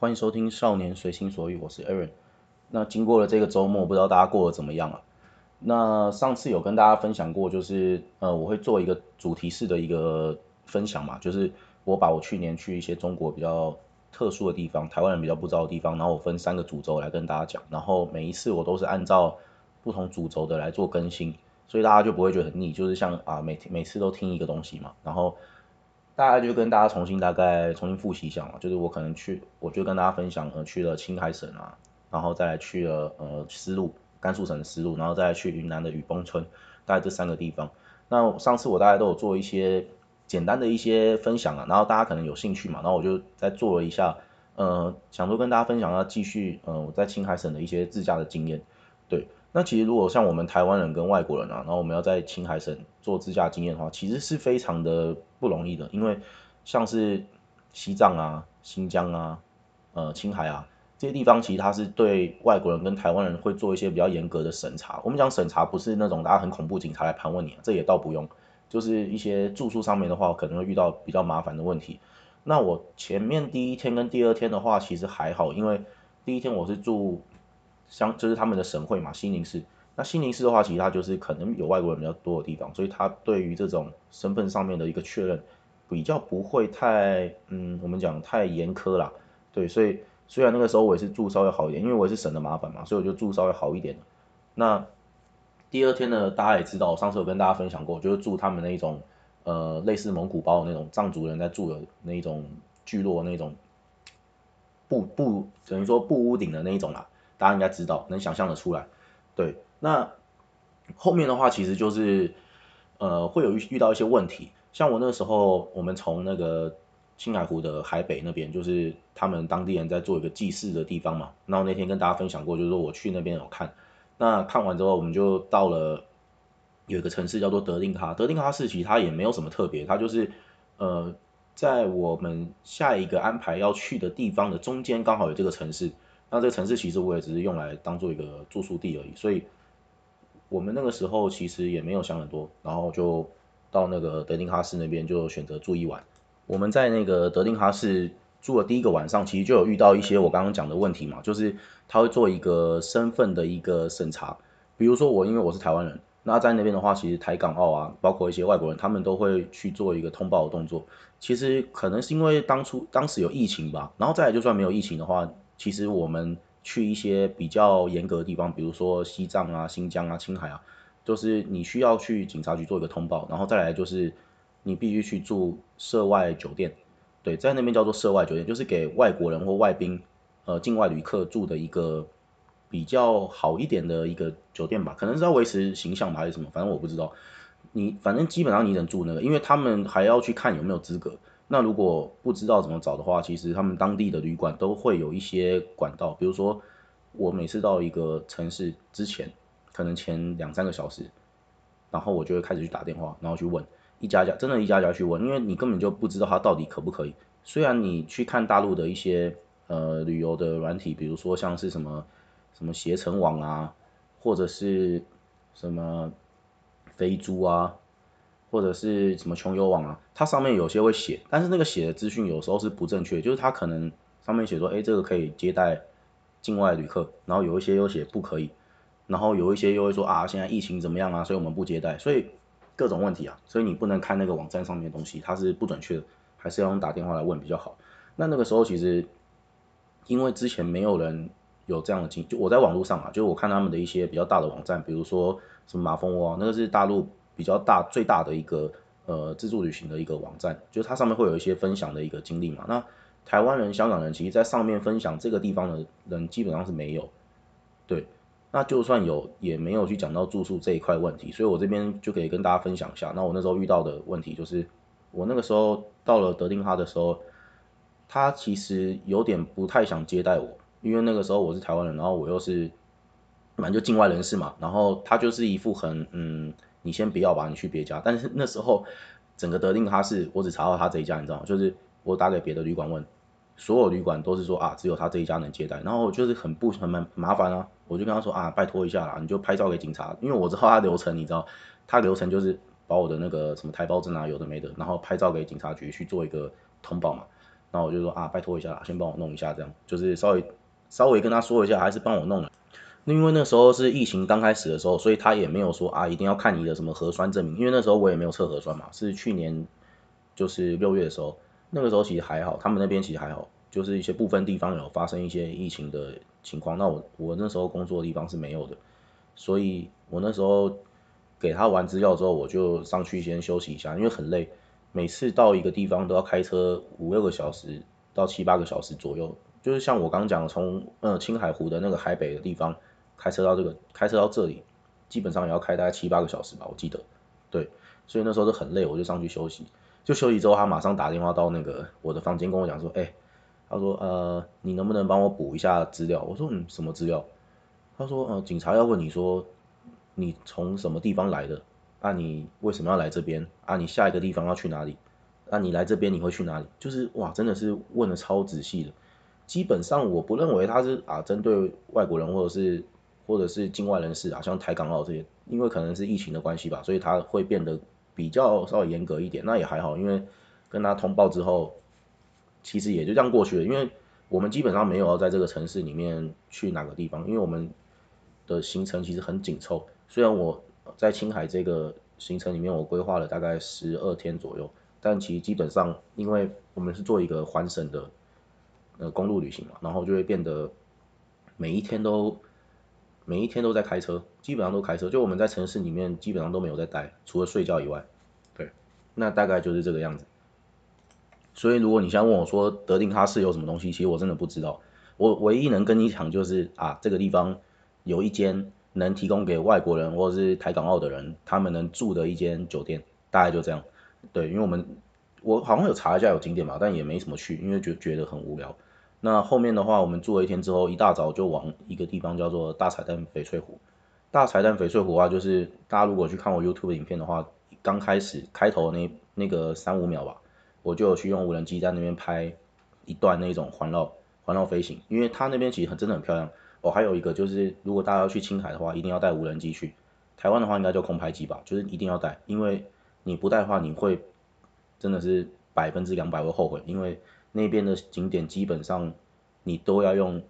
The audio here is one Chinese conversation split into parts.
欢迎收听《少年随心所欲》，我是 Aaron。那经过了这个周末，不知道大家过得怎么样啊？那上次有跟大家分享过，就是呃，我会做一个主题式的一个分享嘛，就是我把我去年去一些中国比较特殊的地方，台湾人比较不知道的地方，然后我分三个主轴来跟大家讲，然后每一次我都是按照不同主轴的来做更新，所以大家就不会觉得很腻，就是像啊每每次都听一个东西嘛，然后。大概就跟大家重新大概重新复习一下嘛，就是我可能去，我就跟大家分享，呃，去了青海省啊，然后再去了呃丝路，甘肃省的丝路，然后再去云南的雨崩村，大概这三个地方。那上次我大概都有做一些简单的一些分享啊，然后大家可能有兴趣嘛，然后我就再做了一下，呃，想说跟大家分享一下继续，呃，我在青海省的一些自驾的经验，对。那其实如果像我们台湾人跟外国人啊，然后我们要在青海省做自驾经验的话，其实是非常的不容易的，因为像是西藏啊、新疆啊、呃青海啊这些地方，其实它是对外国人跟台湾人会做一些比较严格的审查。我们讲审查不是那种大家很恐怖警察来盘问你，这也倒不用，就是一些住宿上面的话，可能会遇到比较麻烦的问题。那我前面第一天跟第二天的话，其实还好，因为第一天我是住。像就是他们的省会嘛，西宁市。那西宁市的话，其实它就是可能有外国人比较多的地方，所以它对于这种身份上面的一个确认，比较不会太，嗯，我们讲太严苛啦。对，所以虽然那个时候我也是住稍微好一点，因为我也是省的麻烦嘛，所以我就住稍微好一点。那第二天呢，大家也知道，上次有跟大家分享过，就是住他们那种，呃，类似蒙古包的那种藏族人在住的那种聚落那种，布布等于说布屋顶的那一种啦。大家应该知道，能想象的出来，对。那后面的话，其实就是，呃，会有遇到一些问题。像我那时候，我们从那个青海湖的海北那边，就是他们当地人在做一个祭祀的地方嘛。然后那天跟大家分享过，就是说我去那边有看。那看完之后，我们就到了有一个城市叫做德令哈。德令哈市其实它也没有什么特别，它就是呃，在我们下一个安排要去的地方的中间，刚好有这个城市。那这个城市其实我也只是用来当做一个住宿地而已，所以我们那个时候其实也没有想很多，然后就到那个德丁哈市那边就选择住一晚。我们在那个德丁哈市住了第一个晚上，其实就有遇到一些我刚刚讲的问题嘛，就是他会做一个身份的一个审查，比如说我因为我是台湾人，那在那边的话，其实台港澳啊，包括一些外国人，他们都会去做一个通报的动作。其实可能是因为当初当时有疫情吧，然后再来就算没有疫情的话。其实我们去一些比较严格的地方，比如说西藏啊、新疆啊、青海啊，就是你需要去警察局做一个通报，然后再来就是你必须去住涉外酒店，对，在那边叫做涉外酒店，就是给外国人或外宾，呃，境外旅客住的一个比较好一点的一个酒店吧，可能是要维持形象吧，还是什么，反正我不知道。你反正基本上你能住那个，因为他们还要去看有没有资格。那如果不知道怎么找的话，其实他们当地的旅馆都会有一些管道，比如说我每次到一个城市之前，可能前两三个小时，然后我就会开始去打电话，然后去问一家家，真的一家家去问，因为你根本就不知道它到底可不可以。虽然你去看大陆的一些呃旅游的软体，比如说像是什么什么携程网啊，或者是什么飞猪啊。或者是什么穷游网啊，它上面有些会写，但是那个写的资讯有时候是不正确，就是它可能上面写说，哎，这个可以接待境外旅客，然后有一些又写不可以，然后有一些又会说啊，现在疫情怎么样啊，所以我们不接待，所以各种问题啊，所以你不能看那个网站上面的东西，它是不准确的，还是要用打电话来问比较好。那那个时候其实因为之前没有人有这样的经，就我在网络上啊，就我看他们的一些比较大的网站，比如说什么马蜂窝，那个是大陆。比较大最大的一个呃自助旅行的一个网站，就是它上面会有一些分享的一个经历嘛。那台湾人、香港人其实在上面分享这个地方的人基本上是没有，对。那就算有，也没有去讲到住宿这一块问题。所以我这边就可以跟大家分享一下。那我那时候遇到的问题就是，我那个时候到了德定哈的时候，他其实有点不太想接待我，因为那个时候我是台湾人，然后我又是反正就境外人士嘛，然后他就是一副很嗯。你先不要吧，你去别家。但是那时候整个德令哈是我只查到他这一家，你知道吗？就是我打给别的旅馆问，所有旅馆都是说啊，只有他这一家能接待。然后就是很不很麻烦啊，我就跟他说啊，拜托一下啦，你就拍照给警察，因为我知道他流程，你知道，他流程就是把我的那个什么台胞证啊，有的没的，然后拍照给警察局去做一个通报嘛。然后我就说啊，拜托一下，先帮我弄一下，这样就是稍微稍微跟他说一下，还是帮我弄了。因为那时候是疫情刚开始的时候，所以他也没有说啊，一定要看你的什么核酸证明，因为那时候我也没有测核酸嘛，是去年就是六月的时候，那个时候其实还好，他们那边其实还好，就是一些部分地方有发生一些疫情的情况，那我我那时候工作的地方是没有的，所以我那时候给他完资料之后，我就上去先休息一下，因为很累，每次到一个地方都要开车五六个小时到七八个小时左右，就是像我刚讲从呃青海湖的那个海北的地方。开车到这个，开车到这里，基本上也要开大概七八个小时吧，我记得。对，所以那时候就很累，我就上去休息。就休息之后，他马上打电话到那个我的房间跟我讲说，哎，他说，呃，你能不能帮我补一下资料？我说，嗯，什么资料？他说，呃，警察要问你说，你从什么地方来的？啊，你为什么要来这边？啊，你下一个地方要去哪里？啊，你来这边你会去哪里？就是哇，真的是问的超仔细的。基本上我不认为他是啊针对外国人或者是。或者是境外人士啊，像台港澳这些，因为可能是疫情的关系吧，所以他会变得比较稍微严格一点。那也还好，因为跟他通报之后，其实也就这样过去了。因为我们基本上没有要在这个城市里面去哪个地方，因为我们的行程其实很紧凑。虽然我在青海这个行程里面，我规划了大概十二天左右，但其实基本上，因为我们是做一个环省的呃公路旅行嘛，然后就会变得每一天都。每一天都在开车，基本上都开车。就我们在城市里面，基本上都没有在待，除了睡觉以外。对，那大概就是这个样子。所以如果你现在问我说德定哈市有什么东西，其实我真的不知道。我唯一能跟你讲就是啊，这个地方有一间能提供给外国人或者是台港澳的人他们能住的一间酒店，大概就这样。对，因为我们我好像有查一下有景点嘛，但也没什么去，因为觉觉得很无聊。那后面的话，我们住了一天之后，一大早就往一个地方叫做大彩蛋翡翠湖。大彩蛋翡翠湖啊，就是大家如果去看我 YouTube 影片的话，刚开始开头那那个三五秒吧，我就有去用无人机在那边拍一段那种环绕环绕飞行，因为它那边其实很真的很漂亮。哦，还有一个就是，如果大家要去青海的话，一定要带无人机去。台湾的话应该就空拍机吧，就是一定要带，因为你不带的话，你会真的是百分之两百会后悔，因为。那边的景点基本上你都要用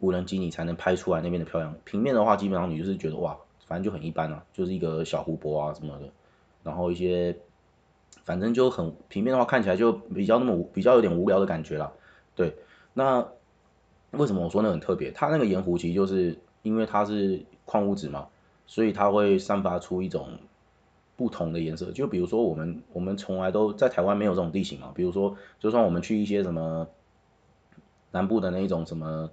无人机，你才能拍出来那边的漂亮。平面的话，基本上你就是觉得哇，反正就很一般啊，就是一个小湖泊啊什么的，然后一些反正就很平面的话，看起来就比较那么比较有点无聊的感觉啦。对，那为什么我说那很特别？它那个盐湖其实就是因为它是矿物质嘛，所以它会散发出一种。不同的颜色，就比如说我们我们从来都在台湾没有这种地形嘛，比如说就算我们去一些什么南部的那一种什么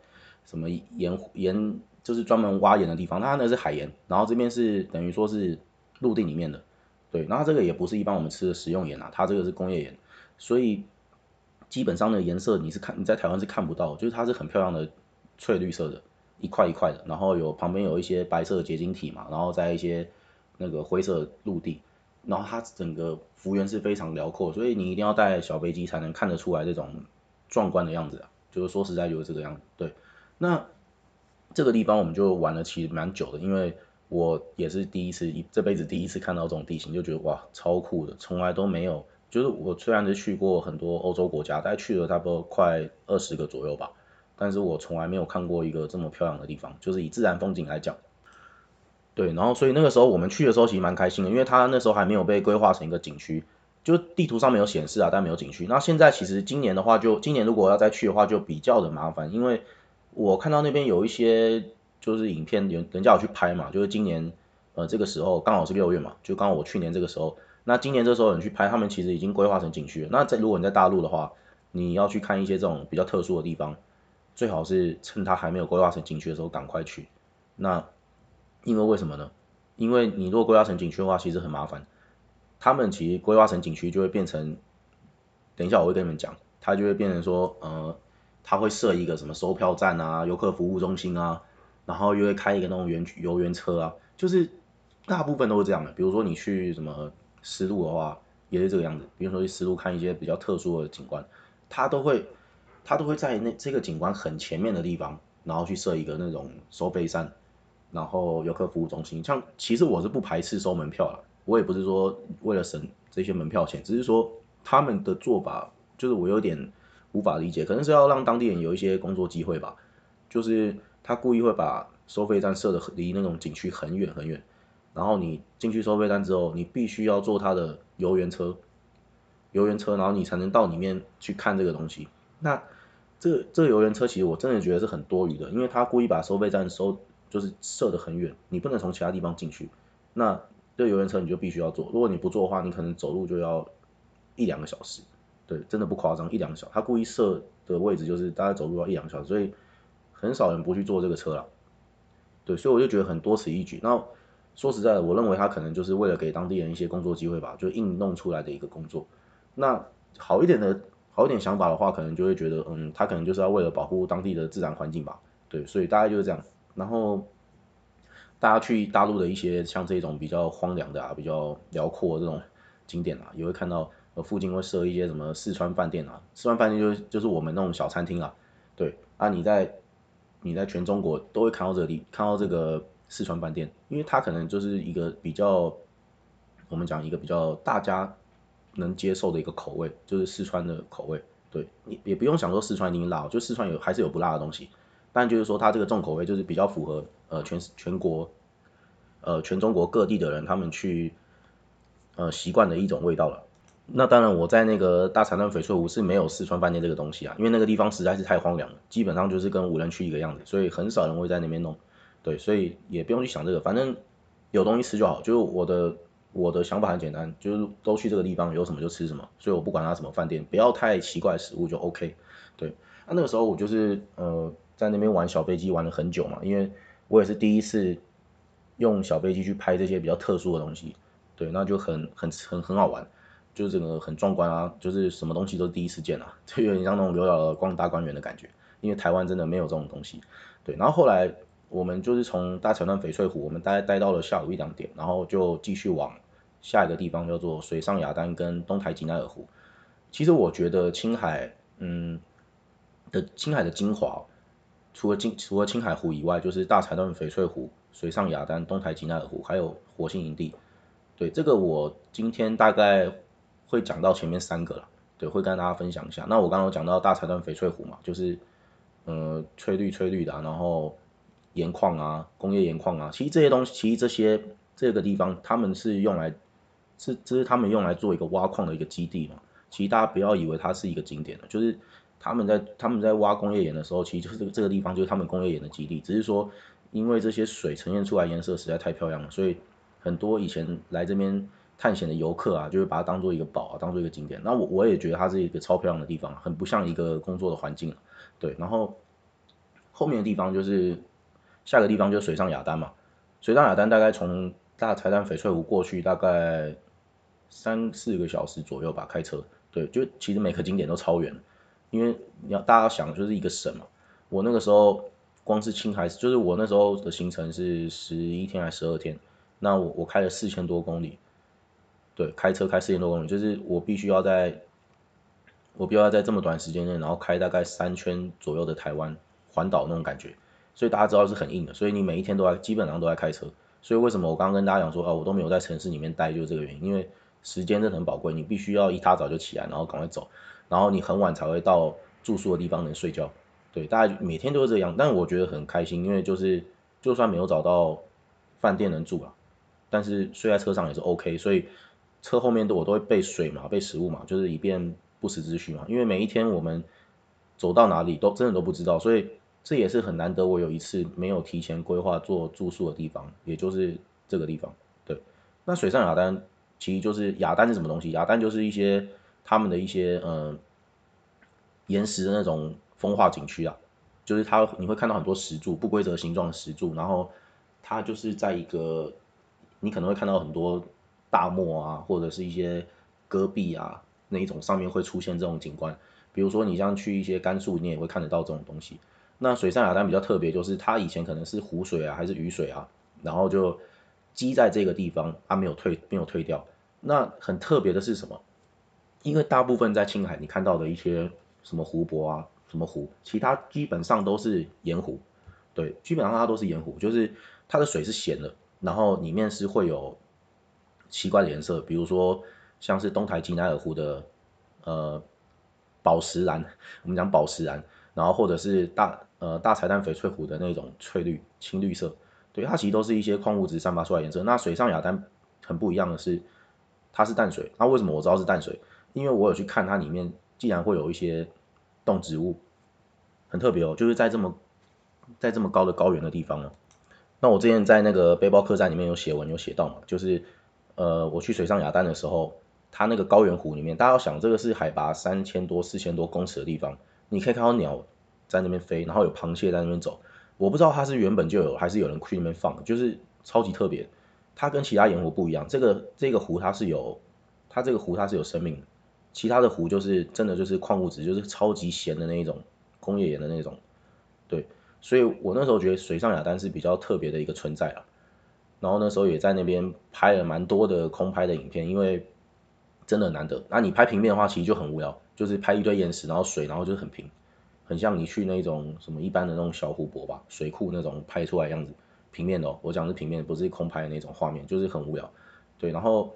什么盐盐，就是专门挖盐的地方，它那是海盐，然后这边是等于说是陆地里面的，对，然后这个也不是一般我们吃的食用盐啊，它这个是工业盐，所以基本上的颜色你是看你在台湾是看不到，就是它是很漂亮的翠绿色的，一块一块的，然后有旁边有一些白色的结晶体嘛，然后在一些。那个灰色陆地，然后它整个幅员是非常辽阔，所以你一定要带小飞机才能看得出来这种壮观的样子啊。就是说实在就是这个样子。对，那这个地方我们就玩了其实蛮久的，因为我也是第一次一这辈子第一次看到这种地形，就觉得哇超酷的，从来都没有。就是我虽然是去过很多欧洲国家，大概去了差不多快二十个左右吧，但是我从来没有看过一个这么漂亮的地方，就是以自然风景来讲。对，然后所以那个时候我们去的时候其实蛮开心的，因为它那时候还没有被规划成一个景区，就地图上没有显示啊，但没有景区。那现在其实今年的话，就今年如果要再去的话，就比较的麻烦，因为我看到那边有一些就是影片，人人家有去拍嘛，就是今年呃这个时候刚好是六月嘛，就刚好我去年这个时候，那今年这时候人去拍，他们其实已经规划成景区了。那在如果你在大陆的话，你要去看一些这种比较特殊的地方，最好是趁它还没有规划成景区的时候赶快去。那因为为什么呢？因为你如果规划成景区的话，其实很麻烦。他们其实规划成景区就会变成，等一下我会跟你们讲，它就会变成说，呃，它会设一个什么售票站啊、游客服务中心啊，然后又会开一个那种园游园车啊，就是大部分都是这样的。比如说你去什么丝路的话，也是这个样子。比如说去丝路看一些比较特殊的景观，它都会，它都会在那这个景观很前面的地方，然后去设一个那种收费站。然后游客服务中心，像其实我是不排斥收门票了，我也不是说为了省这些门票钱，只是说他们的做法就是我有点无法理解，可能是要让当地人有一些工作机会吧。就是他故意会把收费站设的离那种景区很远很远，然后你进去收费站之后，你必须要坐他的游园车，游园车，然后你才能到里面去看这个东西。那这这个游园车其实我真的觉得是很多余的，因为他故意把收费站收就是设的很远，你不能从其他地方进去。那这游园车你就必须要坐，如果你不坐的话，你可能走路就要一两个小时。对，真的不夸张，一两个小时。他故意设的位置就是大概走路要一两个小时，所以很少人不去坐这个车了。对，所以我就觉得很多此一举。那说实在的，我认为他可能就是为了给当地人一些工作机会吧，就硬弄出来的一个工作。那好一点的好一点想法的话，可能就会觉得，嗯，他可能就是要为了保护当地的自然环境吧。对，所以大概就是这样。然后大家去大陆的一些像这种比较荒凉的啊，比较辽阔的这种景点啊，也会看到。呃，附近会设一些什么四川饭店啊？四川饭店就是就是我们那种小餐厅啊。对啊，你在你在全中国都会看到这里，看到这个四川饭店，因为它可能就是一个比较，我们讲一个比较大家能接受的一个口味，就是四川的口味。对你也不用想说四川一定辣，就四川有还是有不辣的东西，但就是说它这个重口味就是比较符合呃全全国呃全中国各地的人他们去呃习惯的一种味道了。那当然，我在那个大彩蛋翡翠湖是没有四川饭店这个东西啊，因为那个地方实在是太荒凉了，基本上就是跟无人区一个样子，所以很少人会在那边弄。对，所以也不用去想这个，反正有东西吃就好。就是我的我的想法很简单，就是都去这个地方，有什么就吃什么，所以我不管它什么饭店，不要太奇怪的食物就 OK。对，那那个时候我就是呃在那边玩小飞机玩了很久嘛，因为我也是第一次用小飞机去拍这些比较特殊的东西，对，那就很很很很好玩。就整个很壮观啊，就是什么东西都第一次见啊，就有点像那种刘姥姥逛大观园的感觉。因为台湾真的没有这种东西，对。然后后来我们就是从大桥段翡翠湖，我们待待到了下午一两点，然后就继续往下一个地方叫做水上雅丹跟东台吉奈尔湖。其实我觉得青海，嗯，的青海的精华，除了青除了青海湖以外，就是大柴段翡翠湖、水上雅丹、东台吉奈尔湖，还有火星营地。对，这个我今天大概。会讲到前面三个了，对，会跟大家分享一下。那我刚刚讲到大柴段翡翠湖嘛，就是，呃，翠绿翠绿的，然后盐矿啊，工业盐矿啊，其实这些东西，其实这些这个地方，他们是用来，是这是他们用来做一个挖矿的一个基地嘛。其实大家不要以为它是一个景点的，就是他们在他们在挖工业盐的时候，其实就是这个地方就是他们工业盐的基地。只是说，因为这些水呈现出来颜色实在太漂亮了，所以很多以前来这边。探险的游客啊，就会把它当做一个宝，当做一个景点。那我我也觉得它是一个超漂亮的地方，很不像一个工作的环境。对，然后后面的地方就是下个地方就是水上雅丹嘛。水上雅丹大概从大柴旦翡翠湖过去大概三四个小时左右吧，开车。对，就其实每个景点都超远，因为你要大家想就是一个省嘛。我那个时候光是青海，就是我那时候的行程是十一天还是十二天，那我我开了四千多公里。对，开车开四千多公里，就是我必须要在，我必须要在这么短时间内，然后开大概三圈左右的台湾环岛那种感觉，所以大家知道是很硬的，所以你每一天都在基本上都在开车，所以为什么我刚刚跟大家讲说，啊，我都没有在城市里面待，就是这个原因，因为时间真的很宝贵，你必须要一大早就起来，然后赶快走，然后你很晚才会到住宿的地方能睡觉，对，大家每天都是这样，但我觉得很开心，因为就是就算没有找到饭店能住了，但是睡在车上也是 OK，所以。车后面的我都会备水嘛，备食物嘛，就是以便不时之需嘛。因为每一天我们走到哪里都真的都不知道，所以这也是很难得我有一次没有提前规划做住宿的地方，也就是这个地方。对，那水上雅丹其实就是雅丹是什么东西？雅丹就是一些他们的一些呃岩石的那种风化景区啊，就是它你会看到很多石柱，不规则形状的石柱，然后它就是在一个你可能会看到很多。大漠啊，或者是一些戈壁啊，那一种上面会出现这种景观。比如说你像去一些甘肃，你也会看得到这种东西。那水上雅丹比较特别，就是它以前可能是湖水啊，还是雨水啊，然后就积在这个地方，它没有退，没有退掉。那很特别的是什么？因为大部分在青海你看到的一些什么湖泊啊，什么湖，其他基本上都是盐湖。对，基本上它都是盐湖，就是它的水是咸的，然后里面是会有。奇怪的颜色，比如说像是东台吉乃尔湖的，呃，宝石蓝，我们讲宝石蓝，然后或者是大呃大彩蛋翡翠湖的那种翠绿青绿色，对，它其实都是一些矿物质散发出来颜色。那水上雅丹很不一样的是，它是淡水。那为什么我知道是淡水？因为我有去看它里面，竟然会有一些动植物，很特别哦，就是在这么在这么高的高原的地方哦。那我之前在那个背包客栈里面有写文有写到嘛，就是呃我去水上雅丹的时候。它那个高原湖里面，大家要想，这个是海拔三千多、四千多公尺的地方，你可以看到鸟在那边飞，然后有螃蟹在那边走。我不知道它是原本就有，还是有人去那边放，就是超级特别。它跟其他盐湖不一样，这个这个湖它是有，它这个湖它是有生命的。其他的湖就是真的就是矿物质，就是超级咸的那一种工业盐的那种。对，所以我那时候觉得水上雅丹是比较特别的一个存在啊。然后那时候也在那边拍了蛮多的空拍的影片，因为。真的难得。那你拍平面的话，其实就很无聊，就是拍一堆岩石，然后水，然后就是很平，很像你去那种什么一般的那种小湖泊吧，水库那种拍出来样子。平面的，我讲是平面，不是空拍的那种画面，就是很无聊。对，然后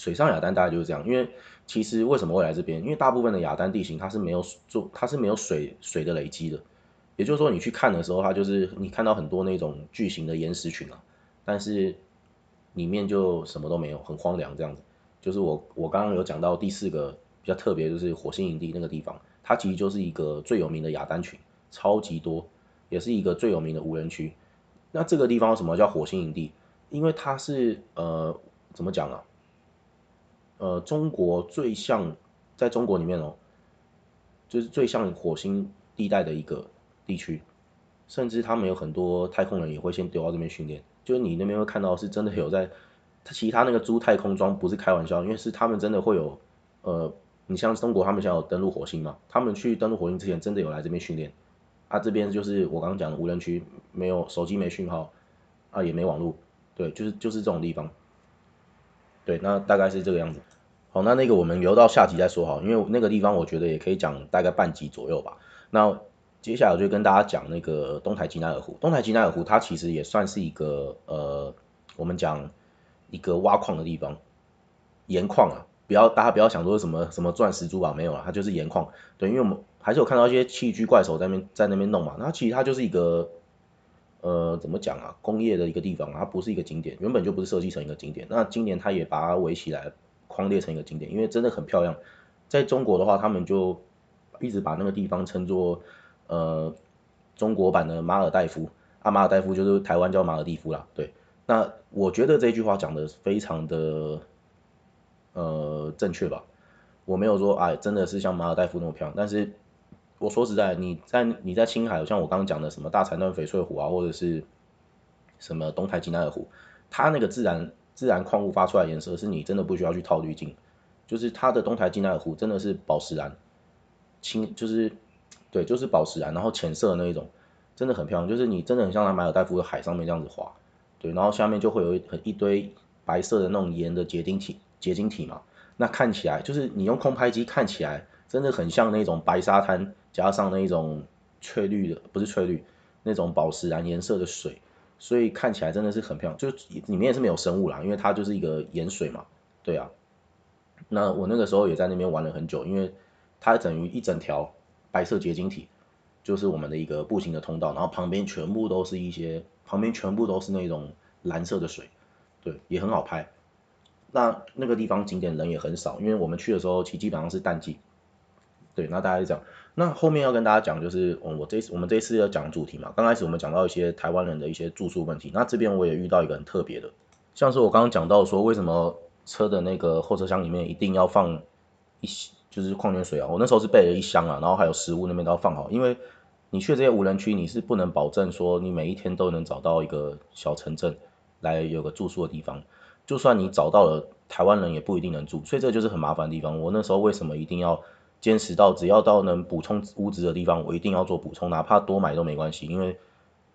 水上雅丹大概就是这样，因为其实为什么会来这边？因为大部分的雅丹地形它是没有做，它是没有水水的累积的。也就是说，你去看的时候，它就是你看到很多那种巨型的岩石群啊，但是里面就什么都没有，很荒凉这样子。就是我我刚刚有讲到第四个比较特别，就是火星营地那个地方，它其实就是一个最有名的雅丹群，超级多，也是一个最有名的无人区。那这个地方什么叫火星营地？因为它是呃怎么讲啊？呃，中国最像在中国里面哦，就是最像火星地带的一个地区，甚至他们有很多太空人也会先丢到这边训练，就是你那边会看到是真的有在。他其他那个租太空装不是开玩笑，因为是他们真的会有，呃，你像中国他们想要登陆火星嘛，他们去登陆火星之前真的有来这边训练，啊这边就是我刚刚讲的无人区，没有手机没讯号，啊也没网络，对，就是就是这种地方，对，那大概是这个样子。好，那那个我们留到下集再说好，因为那个地方我觉得也可以讲大概半集左右吧。那接下来我就跟大家讲那个东台吉乃尔湖，东台吉乃尔湖它其实也算是一个呃，我们讲。一个挖矿的地方，盐矿啊，不要大家不要想说什么什么钻石珠宝没有了，它就是盐矿。对，因为我们还是有看到一些器具怪手在那边在那边弄嘛，那其实它就是一个呃怎么讲啊，工业的一个地方，它不是一个景点，原本就不是设计成一个景点。那今年它也把它围起来，框列成一个景点，因为真的很漂亮。在中国的话，他们就一直把那个地方称作呃中国版的马尔代夫，啊马尔代夫就是台湾叫马尔蒂夫啦，对。那我觉得这句话讲的非常的呃正确吧，我没有说哎真的是像马尔代夫那么漂亮，但是我说实在，你在你在青海，像我刚刚讲的什么大彩蛋翡翠湖啊，或者是什么东台吉乃尔湖，它那个自然自然矿物发出来颜色是你真的不需要去套滤镜，就是它的东台吉乃尔湖真的是宝石蓝，青就是对就是宝石蓝，然后浅色的那一种，真的很漂亮，就是你真的很像在马尔代夫的海上面这样子滑。对，然后下面就会有很一堆白色的那种盐的结晶体，结晶体嘛，那看起来就是你用空拍机看起来真的很像那种白沙滩加上那种翠绿的，不是翠绿，那种宝石蓝颜色的水，所以看起来真的是很漂亮，就里面也是没有生物啦，因为它就是一个盐水嘛，对啊，那我那个时候也在那边玩了很久，因为它等于一整条白色结晶体，就是我们的一个步行的通道，然后旁边全部都是一些。旁边全部都是那种蓝色的水，对，也很好拍。那那个地方景点人也很少，因为我们去的时候其实基本上是淡季。对，那大家就讲，那后面要跟大家讲就是，我我这次我们这次要讲主题嘛。刚开始我们讲到一些台湾人的一些住宿问题，那这边我也遇到一个很特别的，像是我刚刚讲到说，为什么车的那个后车厢里面一定要放一就是矿泉水啊？我那时候是备了一箱啊，然后还有食物那边都要放好，因为。你去这些无人区，你是不能保证说你每一天都能找到一个小城镇来有个住宿的地方，就算你找到了，台湾人也不一定能住，所以这就是很麻烦的地方。我那时候为什么一定要坚持到只要到能补充物资的地方，我一定要做补充，哪怕多买都没关系，因为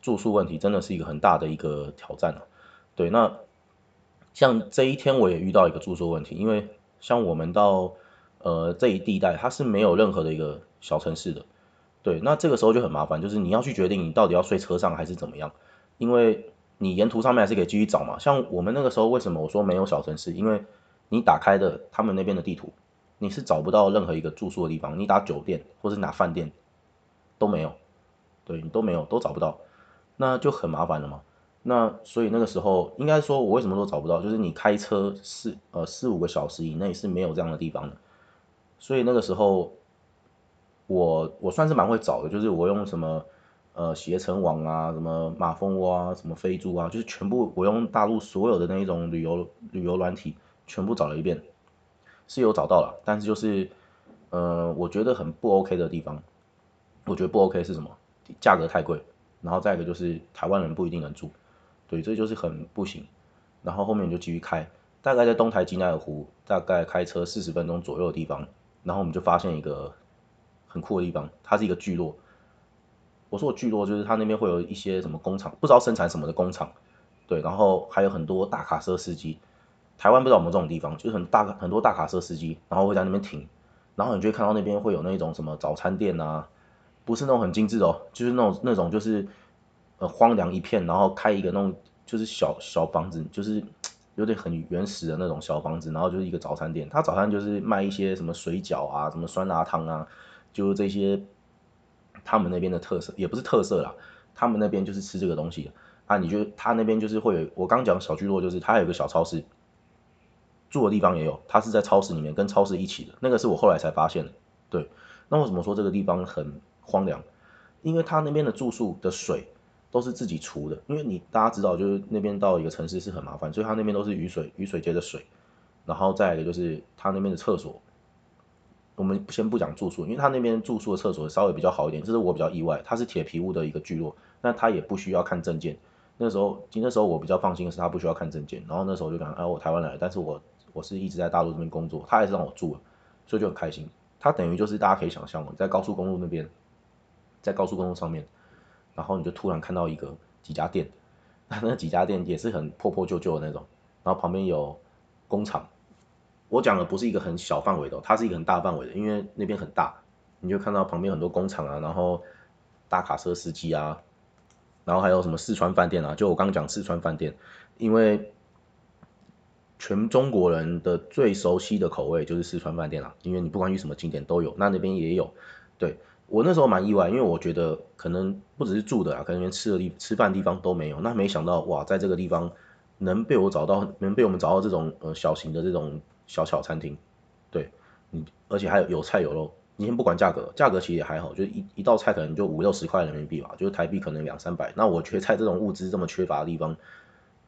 住宿问题真的是一个很大的一个挑战啊。对，那像这一天我也遇到一个住宿问题，因为像我们到呃这一地带，它是没有任何的一个小城市的。对，那这个时候就很麻烦，就是你要去决定你到底要睡车上还是怎么样，因为你沿途上面还是可以继续找嘛。像我们那个时候为什么我说没有小城市，因为你打开的他们那边的地图，你是找不到任何一个住宿的地方，你打酒店或是拿饭店都没有，对你都没有，都找不到，那就很麻烦了嘛。那所以那个时候应该说，我为什么都找不到，就是你开车四呃四五个小时以内是没有这样的地方的。所以那个时候我我算是蛮会找的，就是我用什么呃携程网啊，什么马蜂窝啊，什么飞猪啊，就是全部我用大陆所有的那一种旅游旅游软体全部找了一遍，是有找到了，但是就是呃我觉得很不 OK 的地方，我觉得不 OK 是什么？价格太贵，然后再一个就是台湾人不一定能住。对，这就是很不行。然后后面就继续开，大概在东台吉奈尔湖，大概开车四十分钟左右的地方，然后我们就发现一个很酷的地方，它是一个聚落。我说的聚落就是它那边会有一些什么工厂，不知道生产什么的工厂。对，然后还有很多大卡车司机。台湾不知道有没有这种地方，就是很大很多大卡车司机，然后会在那边停，然后你就会看到那边会有那种什么早餐店啊，不是那种很精致哦，就是那种那种就是。呃，荒凉一片，然后开一个那种就是小小房子，就是 有点很原始的那种小房子，然后就是一个早餐店。他早餐就是卖一些什么水饺啊，什么酸辣汤啊，就是这些他们那边的特色，也不是特色啦，他们那边就是吃这个东西啊。你就他那边就是会有，我刚讲小聚落就是他有个小超市，住的地方也有，他是在超市里面跟超市一起的，那个是我后来才发现的。对，那为什么说这个地方很荒凉？因为他那边的住宿的水。都是自己出的，因为你大家知道，就是那边到一个城市是很麻烦，所以他那边都是雨水雨水接的水，然后再一个就是他那边的厕所，我们先不讲住宿，因为他那边住宿的厕所稍微比较好一点，这是我比较意外，它是铁皮屋的一个聚落，那他也不需要看证件，那时候那时候我比较放心的是他不需要看证件，然后那时候我就讲，哎，我台湾来，但是我我是一直在大陆这边工作，他还是让我住，所以就很开心，他等于就是大家可以想象，在高速公路那边，在高速公路上面。然后你就突然看到一个几家店，那几家店也是很破破旧旧的那种，然后旁边有工厂。我讲的不是一个很小范围的，它是一个很大范围的，因为那边很大，你就看到旁边很多工厂啊，然后大卡车司机啊，然后还有什么四川饭店啊，就我刚讲四川饭店，因为全中国人的最熟悉的口味就是四川饭店啦，因为你不管去什么景点都有，那那边也有，对。我那时候蛮意外，因为我觉得可能不只是住的啊，可能连吃的地吃饭地方都没有。那没想到哇，在这个地方能被我找到，能被我们找到这种呃小型的这种小巧餐厅，对，你而且还有有菜有肉。你先不管价格，价格其实也还好，就一一道菜可能就五六十块人民币吧，就是台币可能两三百。那我觉得在这种物资这么缺乏的地方，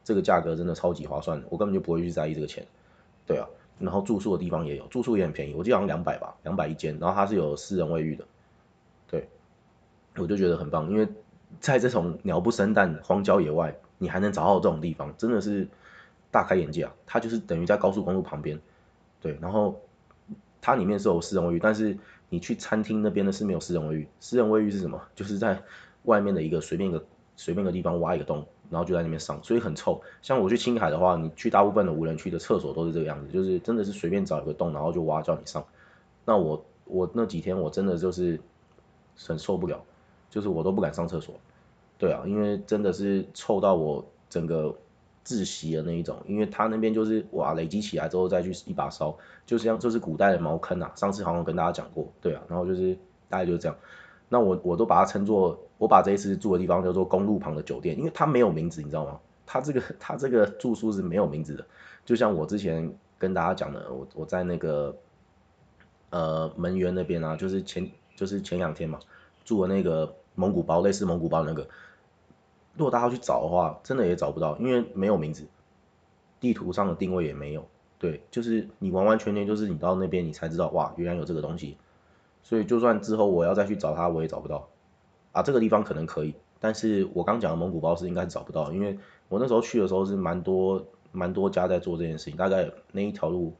这个价格真的超级划算，我根本就不会去在意这个钱。对啊，然后住宿的地方也有，住宿也很便宜，我记得好像两百吧，两百一间，然后它是有私人卫浴的。对，我就觉得很棒，因为在这种鸟不生蛋、荒郊野外，你还能找到这种地方，真的是大开眼界啊！它就是等于在高速公路旁边，对，然后它里面是有私人卫浴，但是你去餐厅那边的是没有私人卫浴。私人卫浴是什么？就是在外面的一个随便一个随便一个地方挖一个洞，然后就在那边上，所以很臭。像我去青海的话，你去大部分的无人区的厕所都是这个样子，就是真的是随便找一个洞，然后就挖叫你上。那我我那几天我真的就是。很受不了，就是我都不敢上厕所，对啊，因为真的是臭到我整个窒息的那一种，因为他那边就是哇累积起来之后再去一把烧，就像就是古代的茅坑啊，上次好像跟大家讲过，对啊，然后就是大概就是这样，那我我都把它称作，我把这一次住的地方叫做公路旁的酒店，因为它没有名字，你知道吗？它这个它这个住宿是没有名字的，就像我之前跟大家讲的，我我在那个呃门源那边啊，就是前。就是前两天嘛，住的那个蒙古包，类似蒙古包那个，如果大家要去找的话，真的也找不到，因为没有名字，地图上的定位也没有。对，就是你完完全全就是你到那边你才知道，哇，原来有这个东西。所以就算之后我要再去找他，我也找不到。啊，这个地方可能可以，但是我刚讲的蒙古包是应该是找不到，因为我那时候去的时候是蛮多蛮多家在做这件事情，大概那一条路。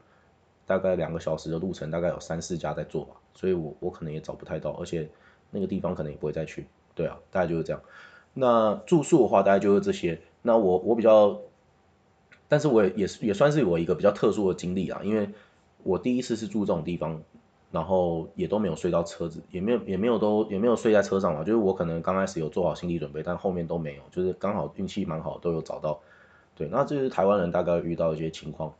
大概两个小时的路程，大概有三四家在做吧，所以我我可能也找不太到，而且那个地方可能也不会再去。对啊，大概就是这样。那住宿的话，大概就是这些。那我我比较，但是我也也是也算是我一个比较特殊的经历啊，因为我第一次是住这种地方，然后也都没有睡到车子，也没有也没有都也没有睡在车上嘛，就是我可能刚开始有做好心理准备，但后面都没有，就是刚好运气蛮好，都有找到。对，那这是台湾人大概遇到一些情况。